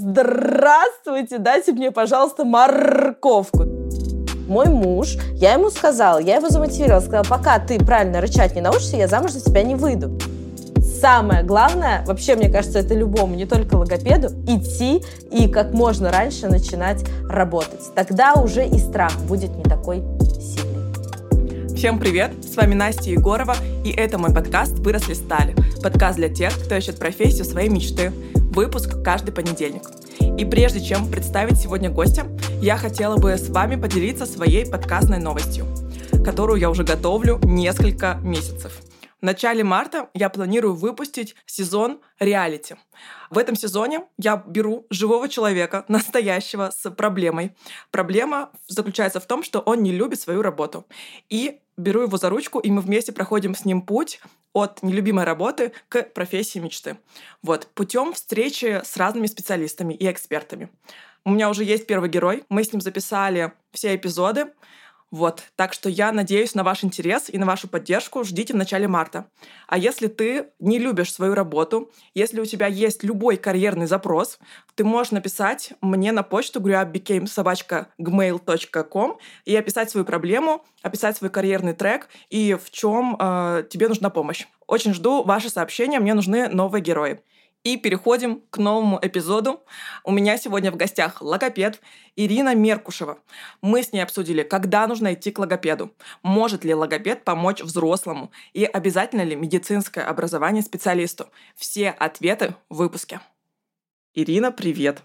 Здравствуйте, дайте мне, пожалуйста, морковку. Мой муж, я ему сказала, я его замотивировала, сказала, пока ты правильно рычать не научишься, я замуж за тебя не выйду. Самое главное, вообще, мне кажется, это любому, не только логопеду, идти и как можно раньше начинать работать. Тогда уже и страх будет не такой сильный. Всем привет! С вами Настя Егорова, и это мой подкаст «Выросли стали». Подкаст для тех, кто ищет профессию своей мечты. Выпуск каждый понедельник. И прежде чем представить сегодня гостя, я хотела бы с вами поделиться своей подкастной новостью, которую я уже готовлю несколько месяцев. В начале марта я планирую выпустить сезон реалити. В этом сезоне я беру живого человека, настоящего, с проблемой. Проблема заключается в том, что он не любит свою работу. И беру его за ручку, и мы вместе проходим с ним путь от нелюбимой работы к профессии мечты. Вот, путем встречи с разными специалистами и экспертами. У меня уже есть первый герой, мы с ним записали все эпизоды, вот, так что я надеюсь на ваш интерес и на вашу поддержку. Ждите в начале марта. А если ты не любишь свою работу, если у тебя есть любой карьерный запрос, ты можешь написать мне на почту grabbecamesobachka.gmail.com и описать свою проблему, описать свой карьерный трек и в чем э, тебе нужна помощь. Очень жду ваши сообщения, мне нужны новые герои. И переходим к новому эпизоду. У меня сегодня в гостях логопед Ирина Меркушева. Мы с ней обсудили, когда нужно идти к логопеду, может ли логопед помочь взрослому и обязательно ли медицинское образование специалисту. Все ответы в выпуске. Ирина, привет!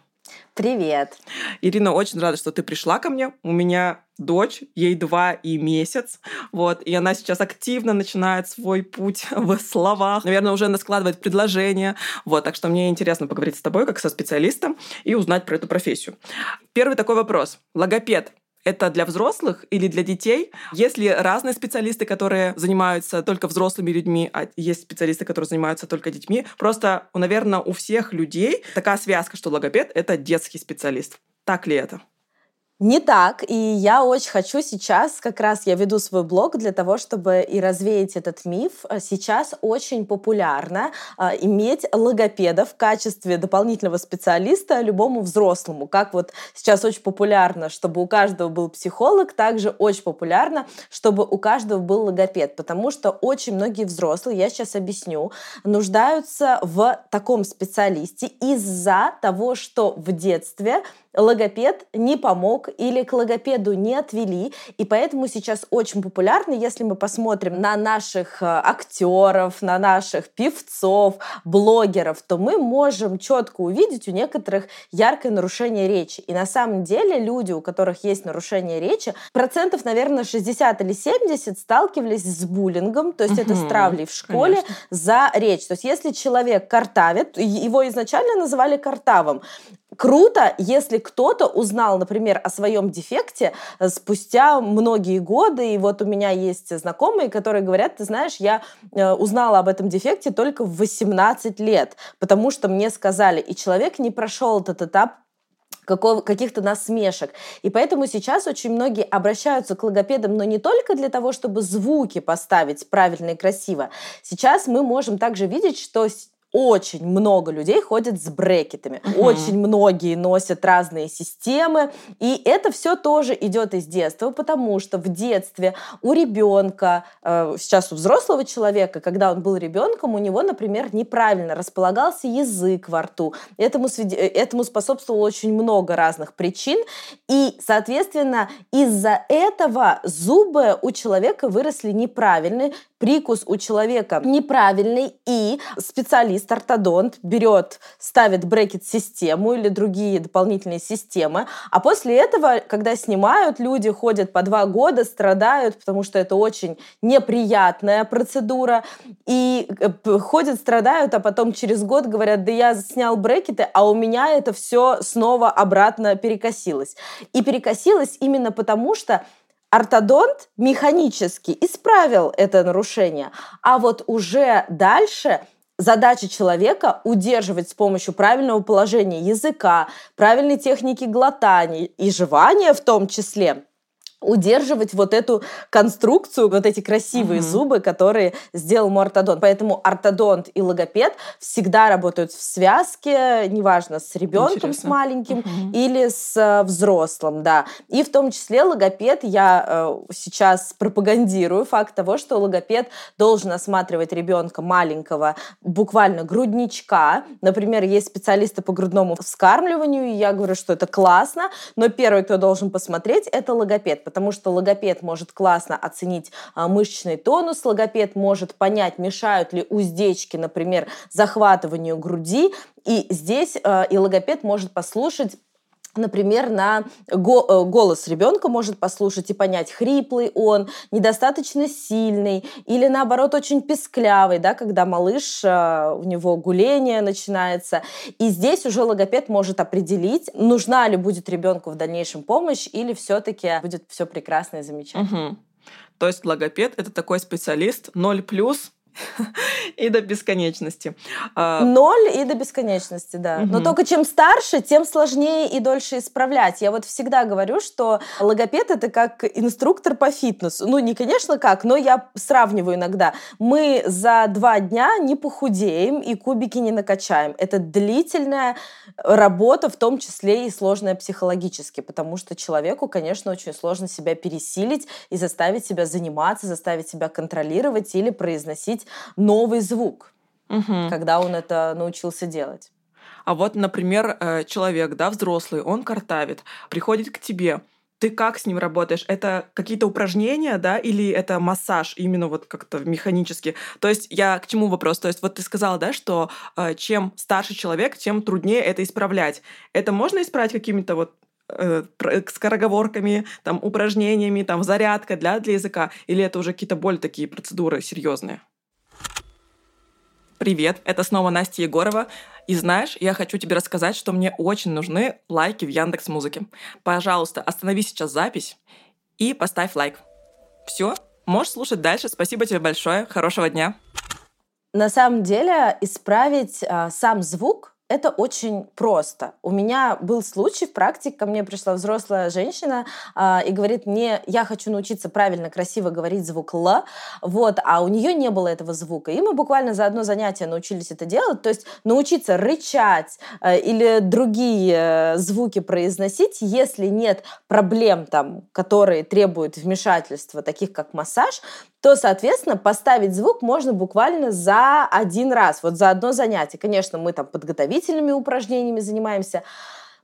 Привет. Ирина, очень рада, что ты пришла ко мне. У меня дочь, ей два и месяц, вот, и она сейчас активно начинает свой путь в словах, наверное, уже она складывает предложения, вот, так что мне интересно поговорить с тобой, как со специалистом, и узнать про эту профессию. Первый такой вопрос. Логопед это для взрослых или для детей? Есть ли разные специалисты, которые занимаются только взрослыми людьми, а есть специалисты, которые занимаются только детьми? Просто, наверное, у всех людей такая связка, что логопед — это детский специалист. Так ли это? Не так, и я очень хочу сейчас, как раз я веду свой блог для того, чтобы и развеять этот миф. Сейчас очень популярно а, иметь логопеда в качестве дополнительного специалиста любому взрослому. Как вот сейчас очень популярно, чтобы у каждого был психолог, также очень популярно, чтобы у каждого был логопед, потому что очень многие взрослые, я сейчас объясню, нуждаются в таком специалисте из-за того, что в детстве логопед не помог или к логопеду не отвели. И поэтому сейчас очень популярно, если мы посмотрим на наших э, актеров, на наших певцов, блогеров, то мы можем четко увидеть у некоторых яркое нарушение речи. И на самом деле люди, у которых есть нарушение речи, процентов, наверное, 60 или 70 сталкивались с буллингом, то есть угу, это с травлей в школе конечно. за речь. То есть если человек картавит, его изначально называли картавым, круто, если кто-то узнал, например, о своем дефекте э, спустя многие годы. И вот у меня есть знакомые, которые говорят, ты знаешь, я э, узнала об этом дефекте только в 18 лет, потому что мне сказали. И человек не прошел этот этап каких-то насмешек. И поэтому сейчас очень многие обращаются к логопедам, но не только для того, чтобы звуки поставить правильно и красиво. Сейчас мы можем также видеть, что очень много людей ходят с брекетами. Угу. Очень многие носят разные системы. И это все тоже идет из детства, потому что в детстве у ребенка, э, сейчас у взрослого человека, когда он был ребенком, у него, например, неправильно располагался язык во рту. Этому, этому способствовало очень много разных причин. И, соответственно, из-за этого зубы у человека выросли неправильные, прикус у человека неправильный, и специалист, ортодонт, берет, ставит брекет-систему или другие дополнительные системы, а после этого, когда снимают, люди ходят по два года, страдают, потому что это очень неприятная процедура, и э, ходят, страдают, а потом через год говорят, да я снял брекеты, а у меня это все снова обратно перекосилось. И перекосилось именно потому, что ортодонт механически исправил это нарушение, а вот уже дальше задача человека удерживать с помощью правильного положения языка, правильной техники глотания и жевания в том числе удерживать вот эту конструкцию, вот эти красивые угу. зубы, которые сделал мой ортодонт. Поэтому ортодонт и логопед всегда работают в связке, неважно, с ребенком, Интересно. с маленьким угу. или с э, взрослым, да. И в том числе логопед, я э, сейчас пропагандирую факт того, что логопед должен осматривать ребенка маленького буквально грудничка. Например, есть специалисты по грудному вскармливанию, и я говорю, что это классно, но первый, кто должен посмотреть, это логопед, потому что логопед может классно оценить а, мышечный тонус, логопед может понять, мешают ли уздечки, например, захватыванию груди, и здесь а, и логопед может послушать например, на э, голос ребенка может послушать и понять, хриплый он, недостаточно сильный или наоборот очень песклявый, да, когда малыш, э, у него гуление начинается. И здесь уже логопед может определить, нужна ли будет ребенку в дальнейшем помощь или все-таки будет все прекрасно и замечательно. Угу. То есть логопед это такой специалист 0 плюс, и до бесконечности. А, Ноль и до бесконечности, да. Угу. Но только чем старше, тем сложнее и дольше исправлять. Я вот всегда говорю, что логопед это как инструктор по фитнесу. Ну, не, конечно, как, но я сравниваю иногда. Мы за два дня не похудеем и кубики не накачаем. Это длительная работа, в том числе и сложная психологически, потому что человеку, конечно, очень сложно себя пересилить и заставить себя заниматься, заставить себя контролировать или произносить иметь новый звук, угу. когда он это научился делать. А вот, например, э, человек, да, взрослый, он картавит, приходит к тебе, ты как с ним работаешь? Это какие-то упражнения, да, или это массаж именно вот как-то механически? То есть я к чему вопрос? То есть вот ты сказала, да, что э, чем старше человек, тем труднее это исправлять. Это можно исправить какими-то вот э, скороговорками, там, упражнениями, там, зарядка для, для языка? Или это уже какие-то более такие процедуры серьезные? Привет, это снова Настя Егорова. И знаешь, я хочу тебе рассказать, что мне очень нужны лайки в Яндекс Музыке. Пожалуйста, останови сейчас запись и поставь лайк. Все, можешь слушать дальше. Спасибо тебе большое. Хорошего дня. На самом деле исправить а, сам звук это очень просто. У меня был случай в практике, ко мне пришла взрослая женщина э, и говорит мне, я хочу научиться правильно, красиво говорить звук «л», вот, а у нее не было этого звука. И мы буквально за одно занятие научились это делать, то есть научиться рычать э, или другие э, звуки произносить, если нет проблем, там, которые требуют вмешательства, таких как массаж, то, соответственно, поставить звук можно буквально за один раз, вот за одно занятие. Конечно, мы там подготовительными упражнениями занимаемся.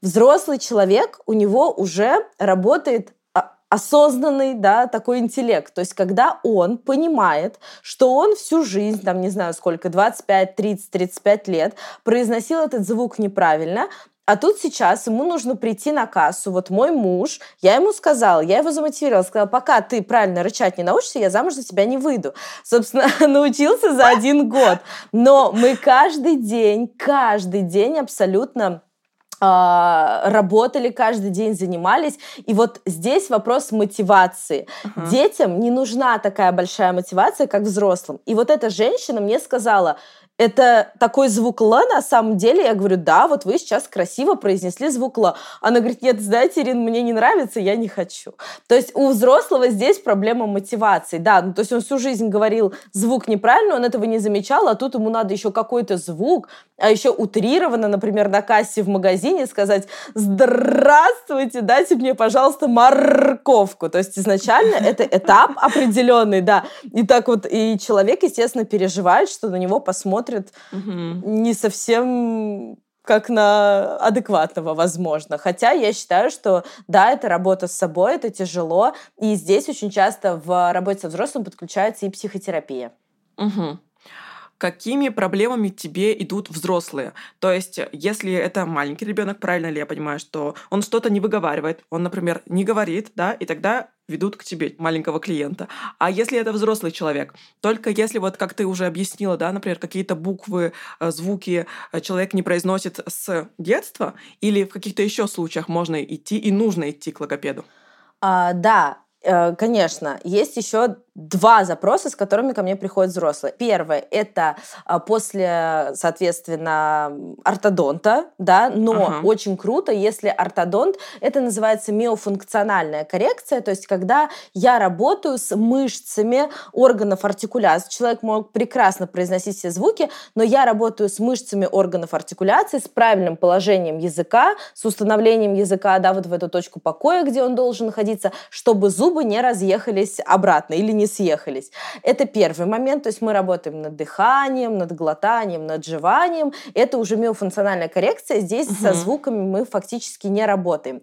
Взрослый человек, у него уже работает а, осознанный, да, такой интеллект. То есть, когда он понимает, что он всю жизнь, там, не знаю сколько, 25, 30, 35 лет, произносил этот звук неправильно, а тут сейчас ему нужно прийти на кассу. Вот мой муж, я ему сказала, я его замотивировала, сказала, пока ты правильно рычать не научишься, я замуж за тебя не выйду. Собственно, научился за один год. Но мы каждый день, каждый день абсолютно а, работали каждый день, занимались. И вот здесь вопрос мотивации. Uh-huh. Детям не нужна такая большая мотивация, как взрослым. И вот эта женщина мне сказала, это такой звук «л» на самом деле? Я говорю, да, вот вы сейчас красиво произнесли звук «л». Она говорит, нет, знаете, Ирина, мне не нравится, я не хочу. То есть у взрослого здесь проблема мотивации, да, ну, то есть он всю жизнь говорил звук неправильно, он этого не замечал, а тут ему надо еще какой-то звук, а еще утрированно, например, на кассе в магазине сказать «Здравствуйте, дайте мне, пожалуйста, морковку». То есть изначально это этап определенный, да. И так вот, и человек, естественно, переживает, что на него посмотрят смотрят угу. не совсем как на адекватного, возможно. Хотя я считаю, что да, это работа с собой, это тяжело. И здесь очень часто в работе со взрослым подключается и психотерапия. Угу какими проблемами тебе идут взрослые. То есть, если это маленький ребенок, правильно ли я понимаю, что он что-то не выговаривает, он, например, не говорит, да, и тогда ведут к тебе маленького клиента. А если это взрослый человек, только если вот, как ты уже объяснила, да, например, какие-то буквы, э, звуки э, человек не произносит с детства, или в каких-то еще случаях можно идти и нужно идти к логопеду? А, да, конечно, есть еще два запроса, с которыми ко мне приходят взрослые. Первое – это а, после, соответственно, ортодонта, да, но ага. очень круто, если ортодонт, это называется миофункциональная коррекция, то есть когда я работаю с мышцами органов артикуляции. Человек мог прекрасно произносить все звуки, но я работаю с мышцами органов артикуляции, с правильным положением языка, с установлением языка, да, вот в эту точку покоя, где он должен находиться, чтобы зубы не разъехались обратно или не съехались. Это первый момент, то есть мы работаем над дыханием, над глотанием, над жеванием. Это уже миофункциональная коррекция, здесь угу. со звуками мы фактически не работаем.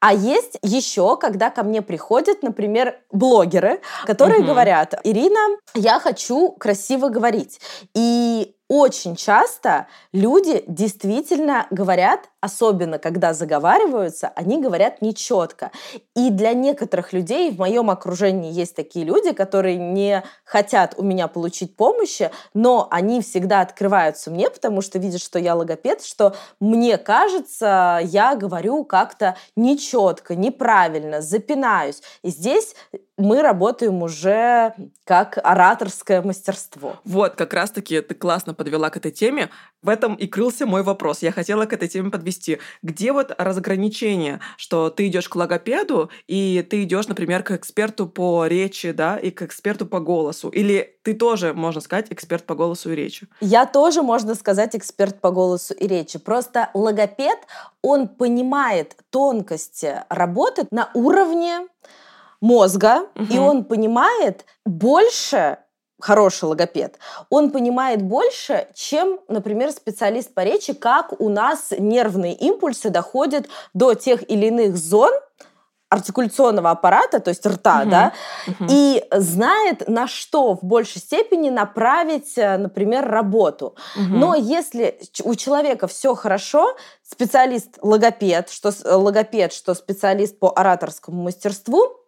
А есть еще, когда ко мне приходят, например, блогеры, которые угу. говорят, Ирина, я хочу красиво говорить. И очень часто люди действительно говорят, особенно когда заговариваются, они говорят нечетко. И для некоторых людей в моем окружении есть такие люди, которые не хотят у меня получить помощи, но они всегда открываются мне, потому что видят, что я логопед, что мне кажется, я говорю как-то нечетко, неправильно, запинаюсь. И здесь мы работаем уже как ораторское мастерство. Вот, как раз-таки ты классно подвела к этой теме. В этом и крылся мой вопрос. Я хотела к этой теме подвести. Где вот разграничение, что ты идешь к логопеду, и ты идешь, например, к эксперту по речи, да, и к эксперту по голосу? Или ты тоже, можно сказать, эксперт по голосу и речи? Я тоже, можно сказать, эксперт по голосу и речи. Просто логопед, он понимает тонкости работы на уровне мозга, угу. и он понимает больше, хороший логопед, он понимает больше, чем, например, специалист по речи, как у нас нервные импульсы доходят до тех или иных зон, артикуляционного аппарата, то есть рта, угу, да, угу. и знает, на что в большей степени направить, э, например, работу. Угу. Но если у человека все хорошо, специалист логопед, что логопед, что специалист по ораторскому мастерству,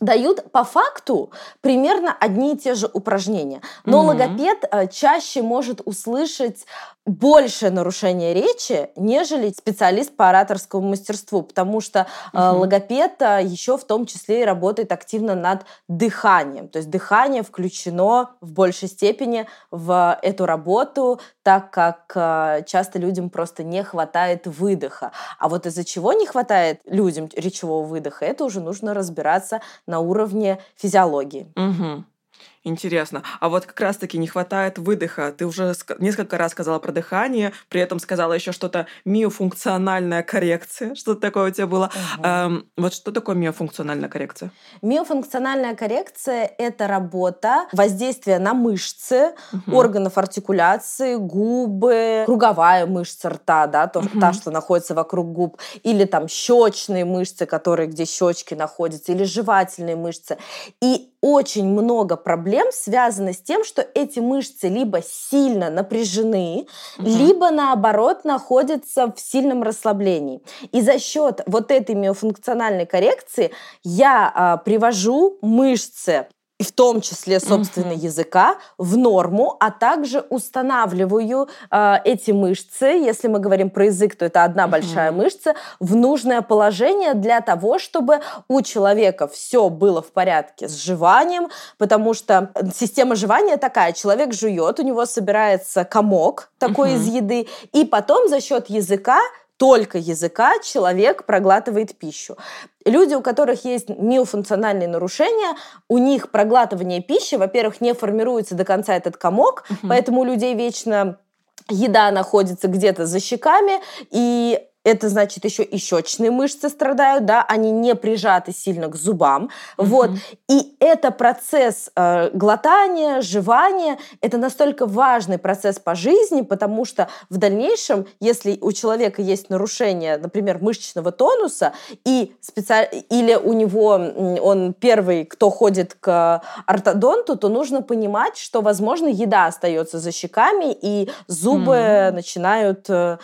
дают по факту примерно одни и те же упражнения. Но mm-hmm. логопед э, чаще может услышать большее нарушение речи, нежели специалист по ораторскому мастерству, потому что угу. логопед э, еще в том числе и работает активно над дыханием. То есть дыхание включено в большей степени в эту работу, так как часто людям просто не хватает выдоха. А вот из-за чего не хватает людям речевого выдоха, это уже нужно разбираться на уровне физиологии. Угу. Интересно. А вот как раз-таки не хватает выдоха. Ты уже несколько раз сказала про дыхание, при этом сказала еще что-то миофункциональная коррекция. Что-то такое у тебя было. Угу. Эм, вот что такое миофункциональная коррекция? Миофункциональная коррекция – это работа воздействия на мышцы угу. органов артикуляции, губы, круговая мышца рта, да, то, угу. та, что находится вокруг губ, или там щечные мышцы, которые, где щечки находятся, или жевательные мышцы. И очень много проблем связано с тем, что эти мышцы либо сильно напряжены, угу. либо наоборот находятся в сильном расслаблении. И за счет вот этой миофункциональной коррекции я а, привожу мышцы и в том числе, собственно, uh-huh. языка, в норму, а также устанавливаю э, эти мышцы, если мы говорим про язык, то это одна uh-huh. большая мышца, в нужное положение для того, чтобы у человека все было в порядке с жеванием, потому что система жевания такая, человек жует, у него собирается комок такой uh-huh. из еды, и потом за счет языка только языка человек проглатывает пищу. Люди, у которых есть миофункциональные нарушения, у них проглатывание пищи, во-первых, не формируется до конца этот комок, угу. поэтому у людей вечно еда находится где-то за щеками, и это значит еще и щечные мышцы страдают, да, они не прижаты сильно к зубам, mm-hmm. вот. И это процесс э, глотания, жевания, это настолько важный процесс по жизни, потому что в дальнейшем, если у человека есть нарушение, например, мышечного тонуса, и специаль... или у него он первый, кто ходит к ортодонту, то нужно понимать, что, возможно, еда остается за щеками, и зубы mm-hmm. начинают э,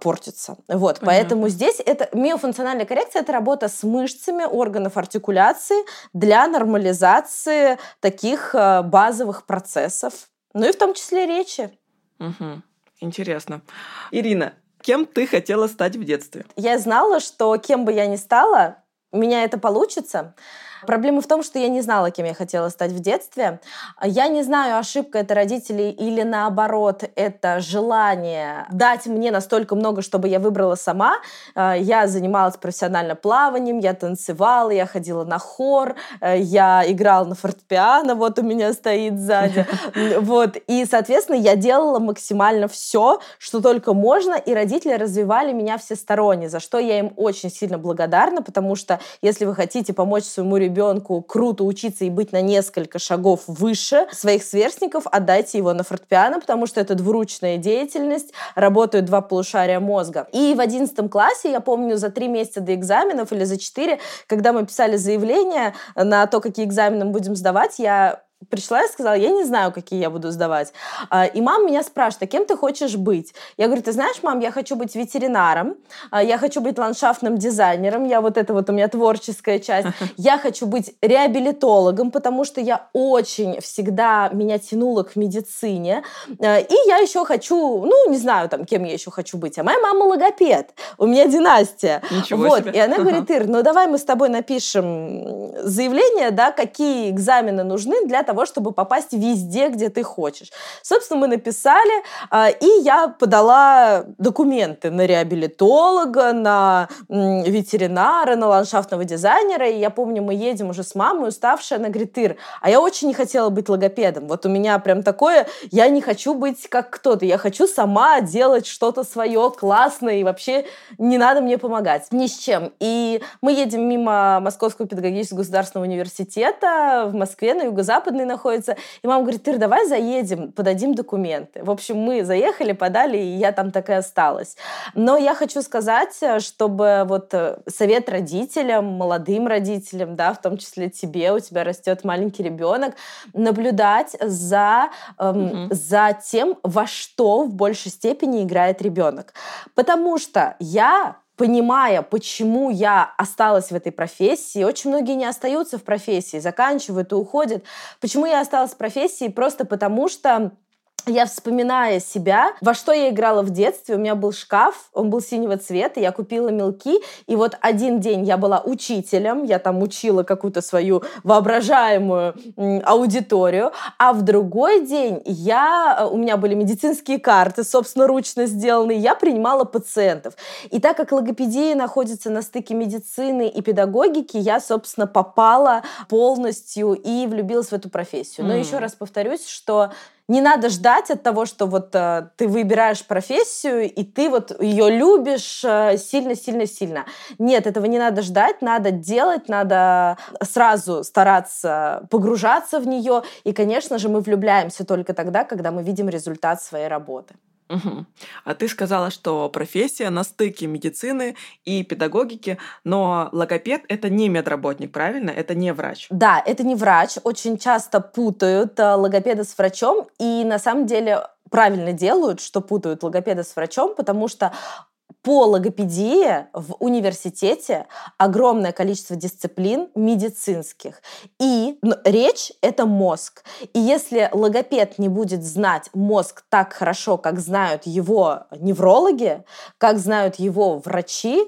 портиться. Вот. Вот, Понятно. поэтому здесь это миофункциональная коррекция это работа с мышцами органов артикуляции для нормализации таких э, базовых процессов, ну и в том числе речи. Угу. Интересно. Ирина, кем ты хотела стать в детстве? Я знала, что кем бы я ни стала, у меня это получится. Проблема в том, что я не знала, кем я хотела стать в детстве. Я не знаю, ошибка это родителей или наоборот, это желание дать мне настолько много, чтобы я выбрала сама. Я занималась профессионально плаванием, я танцевала, я ходила на хор, я играла на фортепиано, вот у меня стоит сзади. Вот. И, соответственно, я делала максимально все, что только можно, и родители развивали меня всесторонне, за что я им очень сильно благодарна, потому что если вы хотите помочь своему ребенку круто учиться и быть на несколько шагов выше своих сверстников, отдайте его на фортепиано, потому что это двуручная деятельность, работают два полушария мозга. И в одиннадцатом классе, я помню, за три месяца до экзаменов или за четыре, когда мы писали заявление на то, какие экзамены мы будем сдавать, я пришла и сказала, я не знаю, какие я буду сдавать. А, и мама меня спрашивает, а кем ты хочешь быть? Я говорю, ты знаешь, мам, я хочу быть ветеринаром, а, я хочу быть ландшафтным дизайнером, я вот это вот у меня творческая часть. Я хочу быть реабилитологом, потому что я очень всегда меня тянула к медицине. А, и я еще хочу, ну, не знаю, там, кем я еще хочу быть. А моя мама логопед. У меня династия. Ничего вот. себе. И она говорит, Ир, ну давай мы с тобой напишем заявление, да, какие экзамены нужны для того, чтобы попасть везде, где ты хочешь. Собственно, мы написали, а, и я подала документы на реабилитолога, на ветеринара, на ландшафтного дизайнера. И я помню, мы едем уже с мамой, уставшая, она говорит, Ир, а я очень не хотела быть логопедом. Вот у меня прям такое, я не хочу быть как кто-то, я хочу сама делать что-то свое классное, и вообще не надо мне помогать ни с чем. И мы едем мимо Московского педагогического государственного университета в Москве на юго-запад западный находится. И мама говорит, Тыр, давай заедем, подадим документы. В общем, мы заехали, подали, и я там так и осталась. Но я хочу сказать, чтобы вот э, совет родителям, молодым родителям, да, в том числе тебе, у тебя растет маленький ребенок, наблюдать за, эм, угу. за тем, во что в большей степени играет ребенок. Потому что я понимая, почему я осталась в этой профессии, очень многие не остаются в профессии, заканчивают и уходят. Почему я осталась в профессии? Просто потому что я вспоминая себя, во что я играла в детстве, у меня был шкаф, он был синего цвета, я купила мелки, и вот один день я была учителем, я там учила какую-то свою воображаемую аудиторию, а в другой день я, э, у меня были медицинские карты, собственно, ручно сделанные, я принимала пациентов. И так как логопедия находится на стыке медицины и педагогики, я, собственно, попала полностью и влюбилась в эту профессию. Но mm. еще раз повторюсь, что не надо ждать от того, что вот э, ты выбираешь профессию, и ты вот ее любишь сильно-сильно-сильно. Э, Нет, этого не надо ждать, надо делать, надо сразу стараться погружаться в нее. И, конечно же, мы влюбляемся только тогда, когда мы видим результат своей работы. Угу. А ты сказала, что профессия на стыке медицины и педагогики, но логопед — это не медработник, правильно? Это не врач. Да, это не врач. Очень часто путают э, логопеда с врачом, и на самом деле правильно делают, что путают логопеда с врачом, потому что по логопедии в университете огромное количество дисциплин медицинских. И ну, речь — это мозг. И если логопед не будет знать мозг так хорошо, как знают его неврологи, как знают его врачи,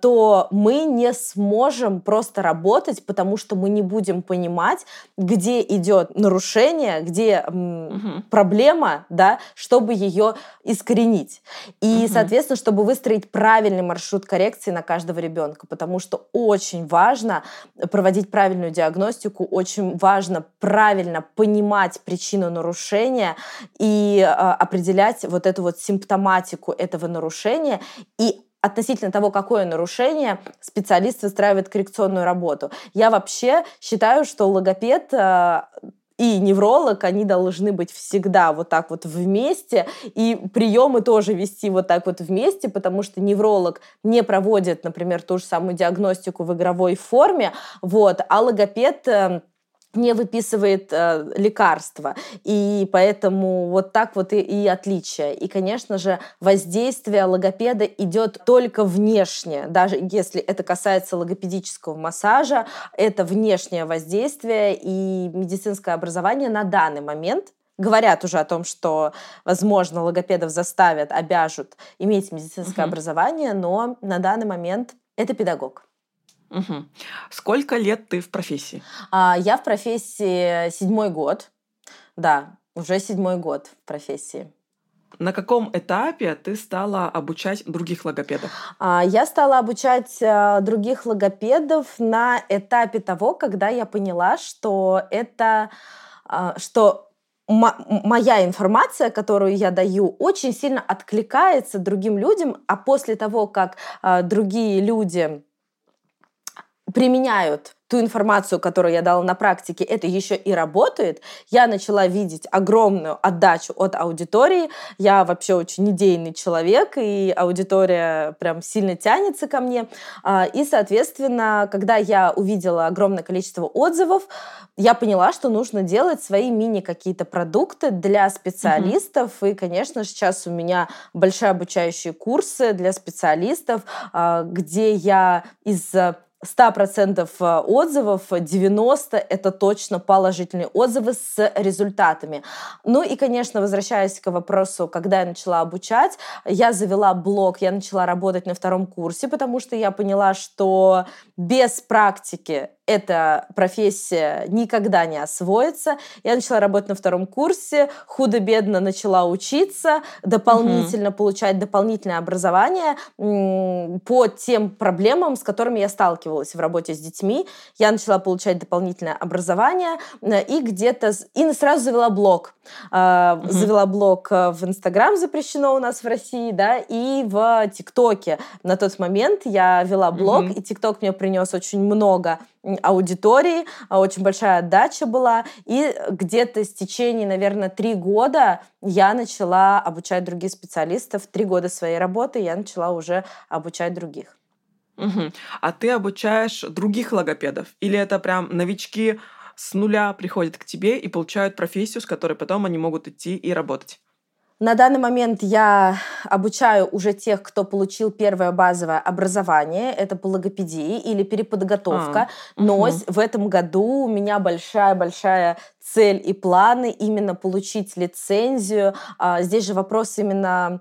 то мы не сможем просто работать, потому что мы не будем понимать, где идет нарушение, где угу. проблема, да, чтобы ее искоренить. И, угу. соответственно, чтобы выстроить правильный маршрут коррекции на каждого ребенка, потому что очень важно проводить правильную диагностику, очень важно правильно понимать причину нарушения и э, определять вот эту вот симптоматику этого нарушения и относительно того, какое нарушение, специалист выстраивает коррекционную работу. Я вообще считаю, что логопед э, и невролог, они должны быть всегда вот так вот вместе, и приемы тоже вести вот так вот вместе, потому что невролог не проводит, например, ту же самую диагностику в игровой форме, вот, а логопед э, не выписывает э, лекарства. И поэтому вот так вот и, и отличие. И, конечно же, воздействие логопеда идет только внешне. Даже если это касается логопедического массажа, это внешнее воздействие и медицинское образование на данный момент говорят уже о том, что, возможно, логопедов заставят, обяжут иметь медицинское угу. образование, но на данный момент это педагог. Угу. Сколько лет ты в профессии? А, я в профессии седьмой год. Да, уже седьмой год в профессии. На каком этапе ты стала обучать других логопедов? А, я стала обучать э, других логопедов на этапе того, когда я поняла, что это, а, что моя информация, которую я даю, очень сильно откликается другим людям, а после того, как а, другие люди применяют ту информацию, которую я дала на практике, это еще и работает, я начала видеть огромную отдачу от аудитории. Я вообще очень идейный человек, и аудитория прям сильно тянется ко мне. А, и, соответственно, когда я увидела огромное количество отзывов, я поняла, что нужно делать свои мини какие-то продукты для специалистов. Mm-hmm. И, конечно, сейчас у меня большие обучающие курсы для специалистов, а, где я из 100% э, отзывов, 90% это точно положительные отзывы с результатами. Ну и, конечно, возвращаясь к вопросу, когда я начала обучать, я завела блог, я начала работать на втором курсе, потому что я поняла, что без практики эта профессия никогда не освоится. Я начала работать на втором курсе, худо-бедно начала учиться, дополнительно угу. получать дополнительное образование по тем проблемам, с которыми я сталкивалась в работе с детьми. Я начала получать дополнительное образование э, и где-то... И сразу завела блог. Угу. Завела блог э, в Инстаграм, запрещено у нас в России, да, и в ТикТоке. На тот момент я вела блог, угу. и ТикТок мне принес очень много аудитории, а, очень большая отдача была, и где-то с течение, наверное, три года я начала обучать других специалистов, три года своей работы я начала уже обучать других. Угу. А ты обучаешь других логопедов? Или это прям новички с нуля приходят к тебе и получают профессию, с которой потом они могут идти и работать? На данный момент я обучаю уже тех, кто получил первое базовое образование, это по логопедии или переподготовка. А, Но угу. в этом году у меня большая-большая цель и планы именно получить лицензию. А, здесь же вопрос именно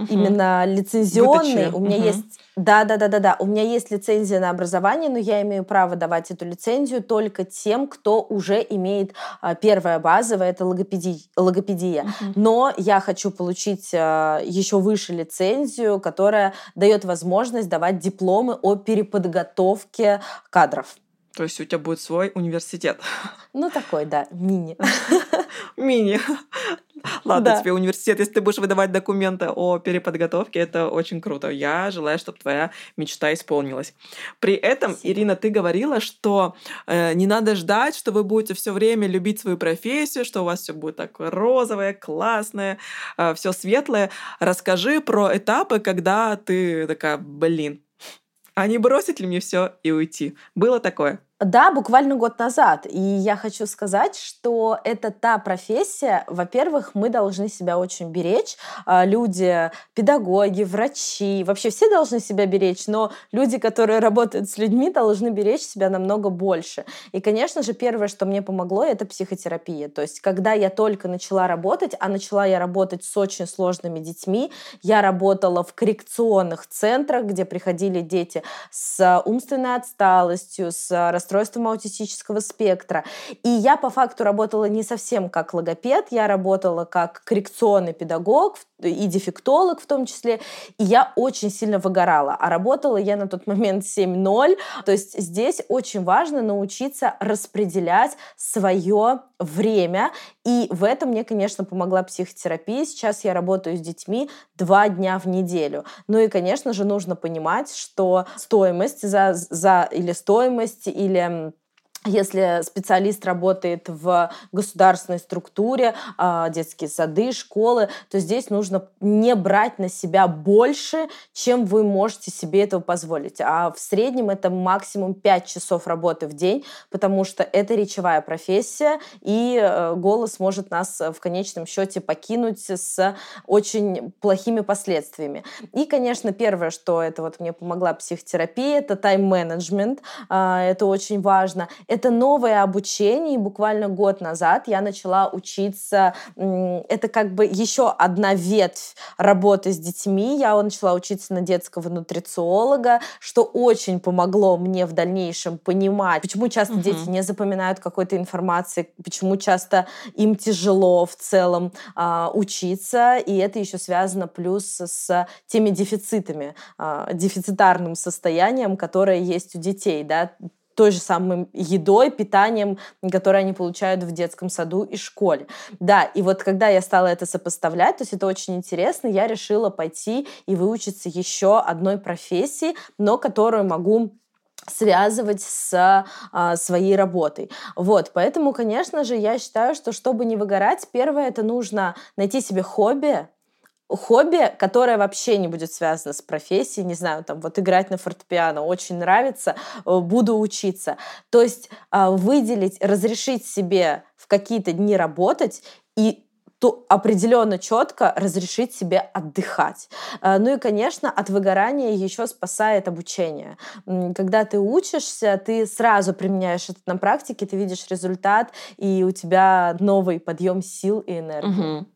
угу. именно лицензионный. Выдачи. У меня угу. есть, да, да, да, да, да, у меня есть лицензия на образование, но я имею право давать эту лицензию только тем, кто уже имеет а, первое базовое, это логопедия. логопедия. Угу. Но я хочу получить а, еще выше лицензию, которая дает возможность давать дипломы о переподготовке кадров. То есть у тебя будет свой университет. Ну, такой, да, мини. Мини. Ладно, да. тебе университет, если ты будешь выдавать документы о переподготовке, это очень круто. Я желаю, чтобы твоя мечта исполнилась. При этом, Спасибо. Ирина, ты говорила, что э, не надо ждать, что вы будете все время любить свою профессию, что у вас все будет такое розовое, классное, э, все светлое. Расскажи про этапы, когда ты такая, блин, а не бросить ли мне все и уйти? Было такое? Да, буквально год назад. И я хочу сказать, что это та профессия, во-первых, мы должны себя очень беречь. А, люди, педагоги, врачи, вообще все должны себя беречь, но люди, которые работают с людьми, должны беречь себя намного больше. И, конечно же, первое, что мне помогло, это психотерапия. То есть, когда я только начала работать, а начала я работать с очень сложными детьми, я работала в коррекционных центрах, где приходили дети с умственной отсталостью, с расстройством расстройством аутистического спектра. И я по факту работала не совсем как логопед, я работала как коррекционный педагог и дефектолог в том числе, и я очень сильно выгорала. А работала я на тот момент 7.0, то есть здесь очень важно научиться распределять свое время, и в этом мне, конечно, помогла психотерапия. Сейчас я работаю с детьми два дня в неделю. Ну и, конечно же, нужно понимать, что стоимость за, за или стоимость, или um, если специалист работает в государственной структуре, а, детские сады, школы, то здесь нужно не брать на себя больше, чем вы можете себе этого позволить. А в среднем это максимум 5 часов работы в день, потому что это речевая профессия, и э, голос может нас в конечном счете покинуть с очень плохими последствиями. И, конечно, первое, что это вот мне помогла психотерапия, это тайм-менеджмент, а, это очень важно Это новое обучение, и буквально год назад я начала учиться. Это как бы еще одна ветвь работы с детьми. Я начала учиться на детского нутрициолога, что очень помогло мне в дальнейшем понимать, почему часто угу. дети не запоминают какой-то информации, почему часто им тяжело в целом а, учиться, и это еще связано плюс с теми дефицитами, а, дефицитарным состоянием, которое есть у детей, да, той же самой едой, питанием, которое они получают в детском саду и школе. Да, и вот когда я стала это сопоставлять, то есть это очень интересно, я решила пойти и выучиться еще одной профессии, но которую могу связывать с а, своей работой. Вот, поэтому, конечно же, я считаю, что чтобы не выгорать, первое это нужно найти себе хобби, хобби, которое вообще не будет связано с профессией, не знаю, там вот играть на фортепиано очень нравится, э, буду учиться. То есть а, выделить, разрешить себе в какие-то дни работать и то определенно четко разрешить себе отдыхать. Э, ну и, конечно, от выгорания еще спасает обучение. Когда ты учишься, ты сразу применяешь это на практике, ты видишь результат, и у тебя новый подъем сил и энергии. Угу.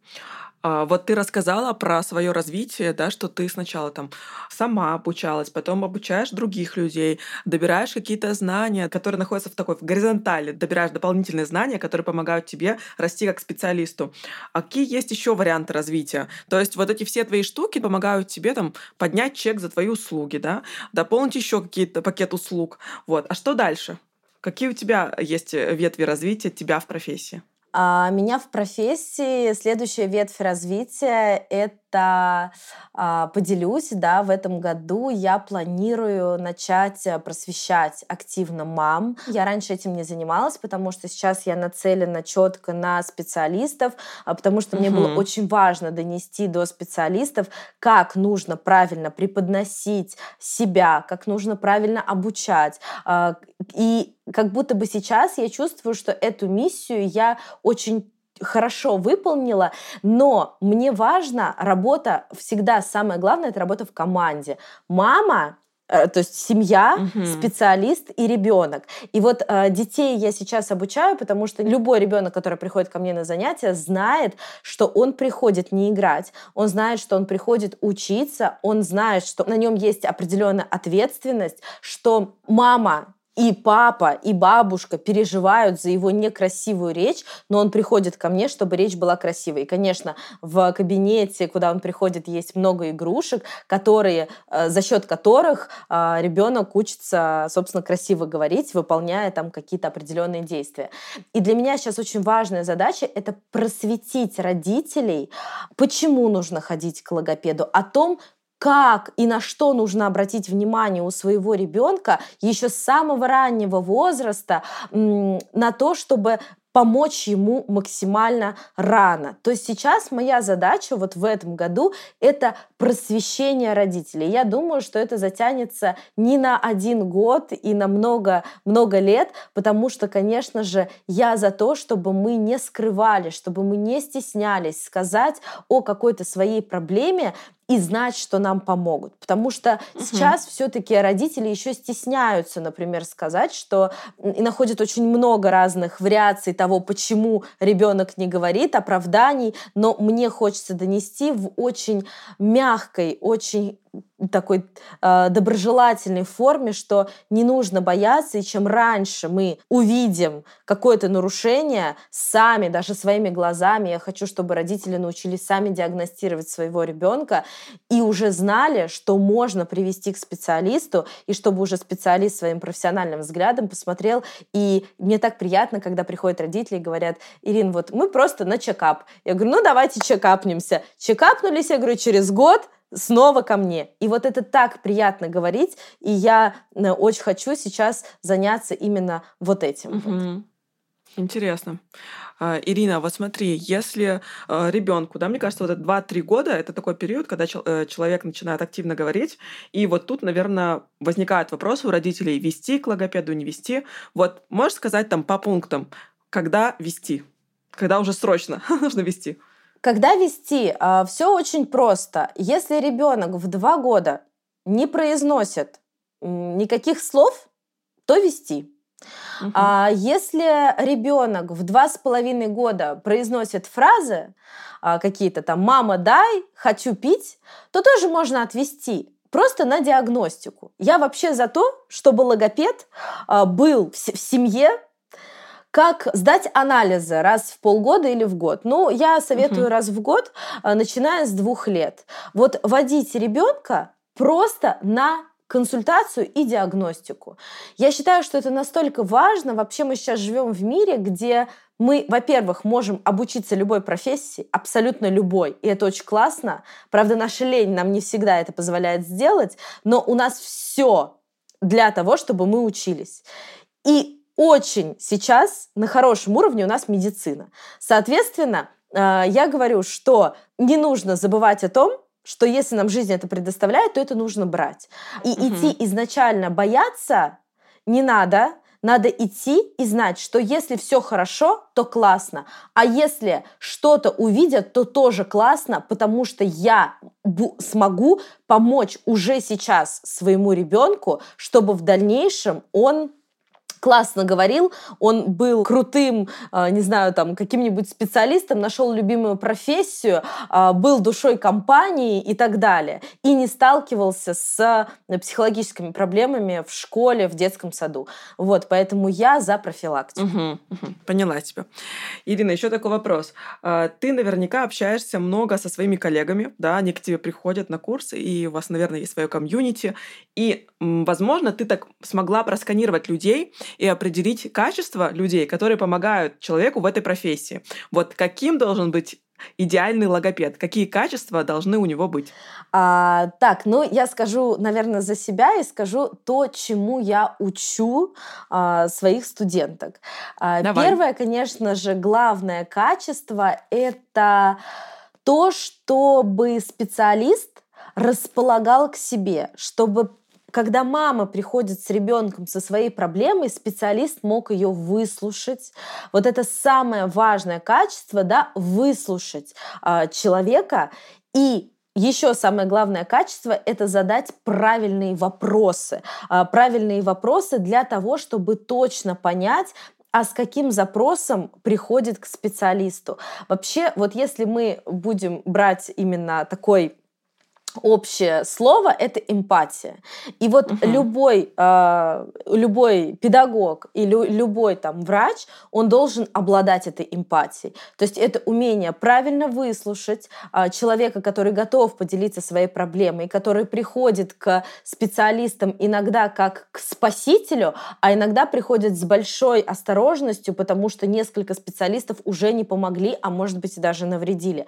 А, вот ты рассказала про свое развитие, да, что ты сначала там сама обучалась, потом обучаешь других людей, добираешь какие-то знания, которые находятся в такой в горизонтали, добираешь дополнительные знания, которые помогают тебе расти как специалисту. А какие есть еще варианты развития? То есть вот эти все твои штуки помогают тебе там поднять чек за твои услуги, да, дополнить еще какие-то пакет услуг. Вот. А что дальше? Какие у тебя есть ветви развития тебя в профессии? А меня в профессии следующая ветвь развития — это это а, поделюсь, да, в этом году я планирую начать э, просвещать активно мам. Я раньше этим не занималась, потому что сейчас я нацелена четко на специалистов, а, потому что мне было очень важно донести до специалистов, как нужно правильно преподносить себя, как нужно правильно обучать. А, и как будто бы сейчас я чувствую, что эту миссию я очень хорошо выполнила, но мне важна работа, всегда самое главное, это работа в команде. Мама э, то есть семья, угу. специалист и ребенок. И вот э, детей я сейчас обучаю, потому что любой ребенок, который приходит ко мне на занятия, знает, что он приходит не играть, он знает, что он приходит учиться, он знает, что на нем есть определенная ответственность, что мама и папа, и бабушка переживают за его некрасивую речь, но он приходит ко мне, чтобы речь была красивой. И, конечно, в кабинете, куда он приходит, есть много игрушек, которые, э, за счет которых э, ребенок учится, собственно, красиво говорить, выполняя там какие-то определенные действия. И для меня сейчас очень важная задача — это просветить родителей, почему нужно ходить к логопеду, о том, как и на что нужно обратить внимание у своего ребенка еще с самого раннего возраста на то, чтобы помочь ему максимально рано. То есть сейчас моя задача вот в этом году — это просвещение родителей. Я думаю, что это затянется не на один год и на много-много лет, потому что, конечно же, я за то, чтобы мы не скрывали, чтобы мы не стеснялись сказать о какой-то своей проблеме, и знать, что нам помогут. Потому что угу. сейчас все-таки родители еще стесняются, например, сказать, что и находят очень много разных вариаций того, почему ребенок не говорит, оправданий, но мне хочется донести в очень мягкой, очень такой э, доброжелательной форме, что не нужно бояться, и чем раньше мы увидим какое-то нарушение сами, даже своими глазами, я хочу, чтобы родители научились сами диагностировать своего ребенка и уже знали, что можно привести к специалисту, и чтобы уже специалист своим профессиональным взглядом посмотрел. И мне так приятно, когда приходят родители и говорят, Ирин, вот мы просто на чекап. Я говорю, ну давайте чекапнемся. Чекапнулись, я говорю, через год снова ко мне. И вот это так приятно говорить, и я э, очень хочу сейчас заняться именно вот этим. Угу. Интересно. А, Ирина, вот смотри, если э, ребенку, да, мне кажется, вот это 2-3 года это такой период, когда э, человек начинает активно говорить, и вот тут, наверное, возникает вопрос у родителей, вести к логопеду, не вести. Вот можешь сказать там по пунктам, когда вести, когда уже срочно нужно вести? Когда вести? А, Все очень просто. Если ребенок в два года не произносит никаких слов, то вести. Угу. А если ребенок в два с половиной года произносит фразы а, какие-то там «мама, дай, хочу пить», то тоже можно отвести просто на диагностику. Я вообще за то, чтобы логопед а, был в семье, как сдать анализы раз в полгода или в год? Ну, я советую угу. раз в год, а, начиная с двух лет. Вот водить ребенка просто на консультацию и диагностику. Я считаю, что это настолько важно. Вообще мы сейчас живем в мире, где мы, во-первых, можем обучиться любой профессии, абсолютно любой, и это очень классно. Правда, наша лень нам не всегда это позволяет сделать, но у нас все для того, чтобы мы учились. И очень сейчас на хорошем уровне у нас медицина. Соответственно, э, я говорю, что не нужно забывать о том, что если нам жизнь это предоставляет, то это нужно брать. И угу. идти изначально бояться не надо, надо идти и знать, что если все хорошо, то классно. А если что-то увидят, то тоже классно, потому что я смогу помочь уже сейчас своему ребенку, чтобы в дальнейшем он классно говорил, он был крутым, а, не знаю, там, каким-нибудь специалистом, нашел любимую профессию, а, был душой компании и так далее. И не сталкивался с э, психологическими проблемами в школе, в детском саду. Вот, поэтому я за профилактику. Угу, угу. Поняла тебя. Ирина, еще такой вопрос. А, ты наверняка общаешься много со своими коллегами, да, они к тебе приходят на курсы, и у вас, наверное, есть свое комьюнити, и, возможно, ты так смогла просканировать людей и определить качество людей, которые помогают человеку в этой профессии. Вот каким должен быть идеальный логопед? Какие качества должны у него быть? А, так, ну я скажу, наверное, за себя и скажу то, чему я учу а, своих студенток. А, первое, конечно же, главное качество это то, чтобы специалист располагал к себе, чтобы когда мама приходит с ребенком со своей проблемой, специалист мог ее выслушать. Вот это самое важное качество, да, выслушать э, человека и еще самое главное качество – это задать правильные вопросы. А, правильные вопросы для того, чтобы точно понять, а с каким запросом приходит к специалисту. Вообще, вот если мы будем брать именно такой общее слово — это эмпатия. И вот угу. любой, э, любой педагог или любой там врач, он должен обладать этой эмпатией. То есть это умение правильно выслушать э, человека, который готов поделиться своей проблемой, который приходит к специалистам иногда как к спасителю, а иногда приходит с большой осторожностью, потому что несколько специалистов уже не помогли, а может быть и даже навредили.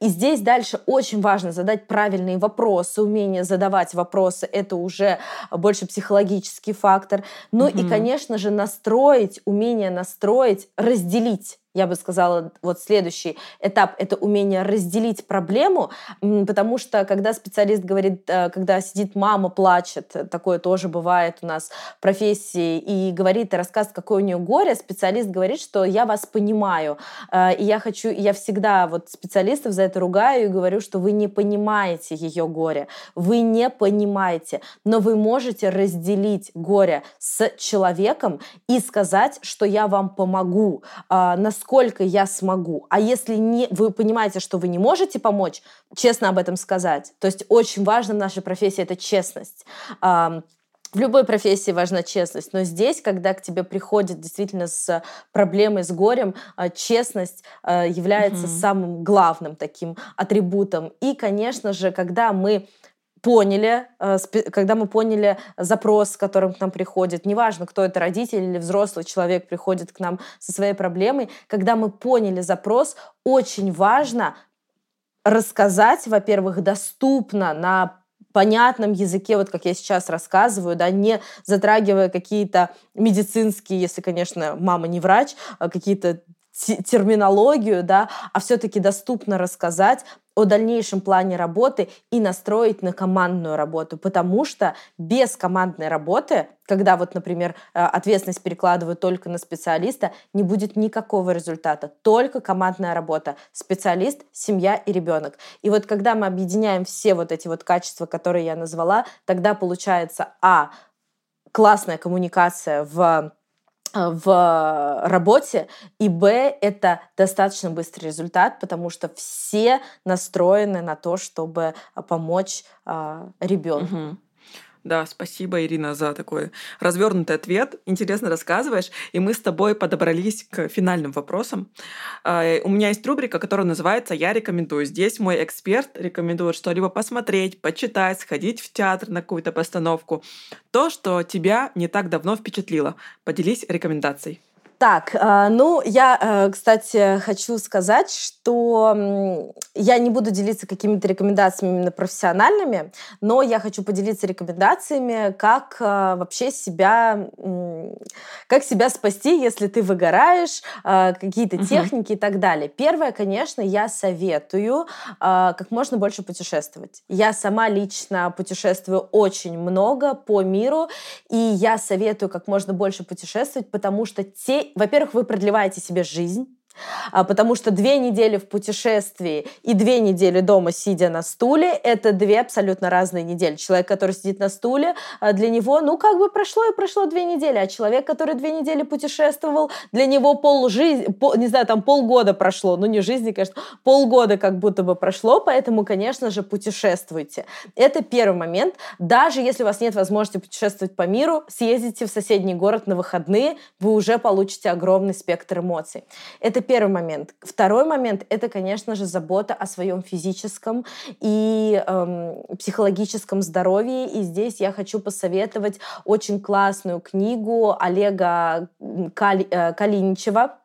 И здесь дальше очень важно задать правильные вопросы, умение задавать вопросы, это уже больше психологический фактор. Ну угу. и, конечно же, настроить, умение настроить, разделить я бы сказала, вот следующий этап — это умение разделить проблему, потому что когда специалист говорит, э, когда сидит мама, плачет, такое тоже бывает у нас в профессии, и говорит и рассказывает, какое у нее горе, специалист говорит, что я вас понимаю, э, и я хочу, я всегда вот специалистов за это ругаю и говорю, что вы не понимаете ее горе, вы не понимаете, но вы можете разделить горе с человеком и сказать, что я вам помогу, насколько насколько я смогу. А если не, вы понимаете, что вы не можете помочь, честно об этом сказать. То есть очень важно в нашей профессии это честность. В любой профессии важна честность, но здесь, когда к тебе приходит действительно с проблемой, с горем, а, честность а, является угу. самым главным таким атрибутом. И, конечно же, когда мы поняли, э, когда мы поняли запрос, с которым к нам приходит, неважно, кто это, родитель или взрослый человек приходит к нам со своей проблемой, когда мы поняли запрос, очень важно рассказать, во-первых, доступно на понятном языке, вот как я сейчас рассказываю, да, не затрагивая какие-то медицинские, если, конечно, мама не врач, а какие-то терминологию, да, а все-таки доступно рассказать о дальнейшем плане работы и настроить на командную работу, потому что без командной работы, когда вот, например, э, ответственность перекладывают только на специалиста, не будет никакого результата, только командная работа, специалист, семья и ребенок. И вот когда мы объединяем все вот эти вот качества, которые я назвала, тогда получается, а, классная коммуникация в в работе, и б, это достаточно быстрый результат, потому что все настроены на то, чтобы э, помочь а, ребенку. Угу. Да, спасибо, Ирина, за такой развернутый ответ. Интересно рассказываешь. И мы с тобой подобрались к финальным вопросам. А, у меня есть рубрика, которая называется «Я рекомендую». Здесь мой эксперт рекомендует что-либо посмотреть, почитать, сходить в театр на какую-то постановку. То, что тебя не так давно впечатлило. Поделись рекомендацией. Так, э, ну, я, э, кстати, хочу сказать, что я не буду делиться какими-то рекомендациями именно профессиональными, но я хочу поделиться рекомендациями, как э, вообще себя, как себя спасти, если ты выгораешь, какие-то угу. техники и так далее. Первое, конечно, я советую как можно больше путешествовать. Я сама лично путешествую очень много по миру, и я советую как можно больше путешествовать, потому что те во-первых, вы продлеваете себе жизнь, потому что две недели в путешествии и две недели дома, сидя на стуле, это две абсолютно разные недели. Человек, который сидит на стуле, а, для него, ну, как бы прошло и прошло две недели, а человек, который две недели путешествовал, для него пол жизни, пол, не знаю, там полгода прошло, ну, не жизни, конечно, полгода как будто бы прошло, поэтому, конечно же, путешествуйте. Это первый момент. Даже если у вас нет возможности путешествовать по миру, съездите в соседний город на выходные, вы уже получите огромный спектр эмоций. Это первый момент. Второй момент — это, конечно же, забота о своем физическом и эм, психологическом здоровье. И здесь я хочу посоветовать очень классную книгу Олега Кали, э, Калиничева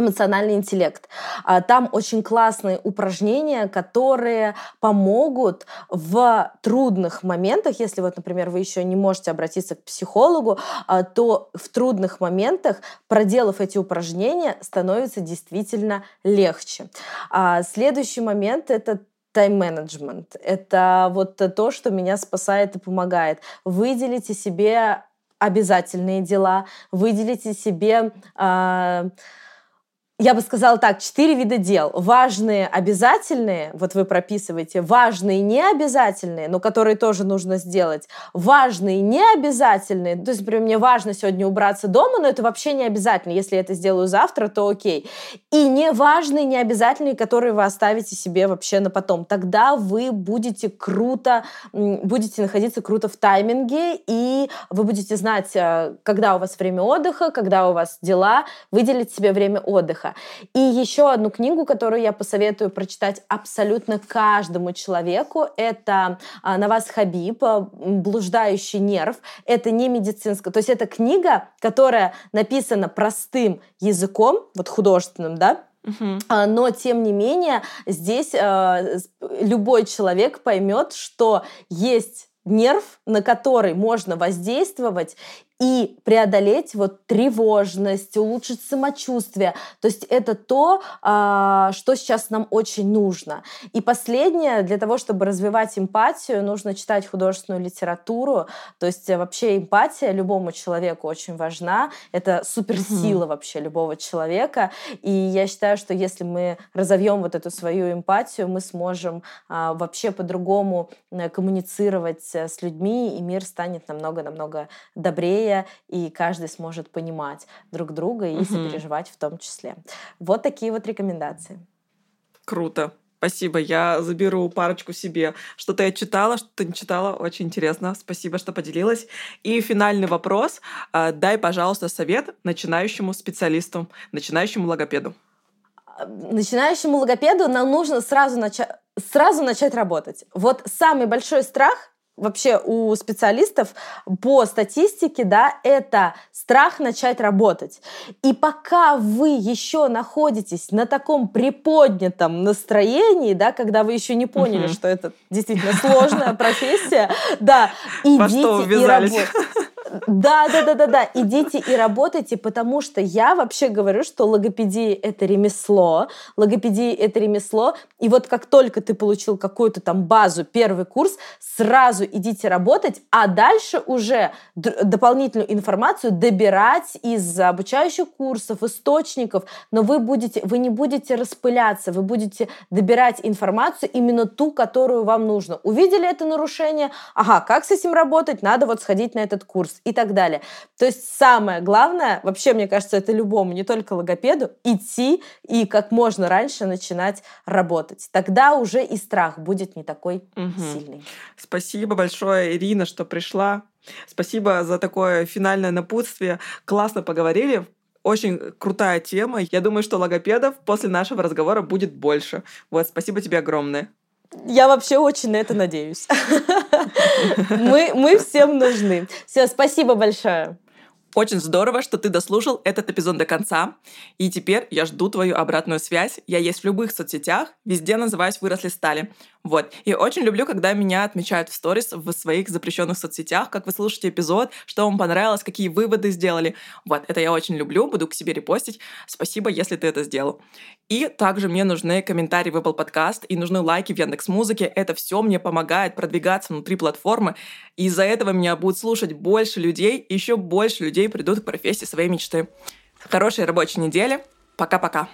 эмоциональный интеллект. А, там очень классные упражнения, которые помогут в трудных моментах, если вот, например, вы еще не можете обратиться к психологу, а, то в трудных моментах, проделав эти упражнения, становится действительно легче. А, следующий момент — это тайм-менеджмент. Это вот то, что меня спасает и помогает. Выделите себе обязательные дела, выделите себе э, я бы сказала так, четыре вида дел. Важные, обязательные, вот вы прописываете, важные, необязательные, но которые тоже нужно сделать. Важные, необязательные, то есть, например, мне важно сегодня убраться дома, но это вообще не обязательно. Если я это сделаю завтра, то окей. И неважные, необязательные, которые вы оставите себе вообще на потом. Тогда вы будете круто, будете находиться круто в тайминге, и вы будете знать, э, когда у вас время отдыха, когда у вас дела, выделить себе время отдыха. И еще одну книгу, которую я посоветую прочитать абсолютно каждому человеку, это а, Наваз Хабиб «Блуждающий нерв». Это не медицинская, то есть это книга, которая написана простым языком, вот художественным, да, Uh-huh. Но, тем не менее, здесь э, любой человек поймет, что есть нерв, на который можно воздействовать, и преодолеть вот тревожность, улучшить самочувствие. То есть это то, а, что сейчас нам очень нужно. И последнее, для того, чтобы развивать эмпатию, нужно читать художественную литературу. То есть э, вообще эмпатия любому человеку очень важна. Это суперсила mm-hmm. вообще любого человека. И я считаю, что если мы разовьем вот эту свою эмпатию, мы сможем а, вообще по-другому э, коммуницировать э, с людьми, и мир станет намного-намного добрее доверие, и каждый сможет понимать друг друга и угу. сопереживать в том числе. Вот такие вот рекомендации. Круто. Спасибо, я заберу парочку себе. Что-то я читала, что-то не читала. Очень интересно. Спасибо, что поделилась. И финальный вопрос. А, дай, пожалуйста, совет начинающему специалисту, начинающему логопеду. Начинающему логопеду нам нужно сразу, начать сразу начать работать. Вот самый большой страх вообще у специалистов по статистике, да, это страх начать работать. И пока вы еще находитесь на таком приподнятом настроении, да, когда вы еще не поняли, угу. что это действительно сложная профессия, да, идите и работайте. Да, да, да, да, да. Идите и работайте, потому что я вообще говорю, что логопедия это ремесло, логопедия это ремесло, и вот как только ты получил какую-то там базу, первый курс, сразу идите работать, а дальше уже дополнительную информацию добирать из обучающих курсов, источников, но вы будете, вы не будете распыляться, вы будете добирать информацию именно ту, которую вам нужно. Увидели это нарушение, ага, как с этим работать? Надо вот сходить на этот курс курс и так далее. То есть самое главное, вообще, мне кажется, это любому, не только логопеду, идти и как можно раньше начинать работать. Тогда уже и страх будет не такой угу. сильный. Спасибо большое, Ирина, что пришла. Спасибо за такое финальное напутствие. Классно поговорили. Очень крутая тема. Я думаю, что логопедов после нашего разговора будет больше. Вот, спасибо тебе огромное. Я вообще очень на это надеюсь. Мы, мы всем нужны. Все, спасибо большое. Очень здорово, что ты дослушал этот эпизод до конца. И теперь я жду твою обратную связь. Я есть в любых соцсетях, везде называюсь «Выросли стали». Вот. И очень люблю, когда меня отмечают в сторис в своих запрещенных соцсетях, как вы слушаете эпизод, что вам понравилось, какие выводы сделали. Вот. Это я очень люблю, буду к себе репостить. Спасибо, если ты это сделал. И также мне нужны комментарии в Apple Podcast и нужны лайки в Яндекс Музыке. Это все мне помогает продвигаться внутри платформы. И из-за этого меня будут слушать больше людей, еще больше людей придут к профессии своей мечты. Хорошей рабочей недели. Пока-пока.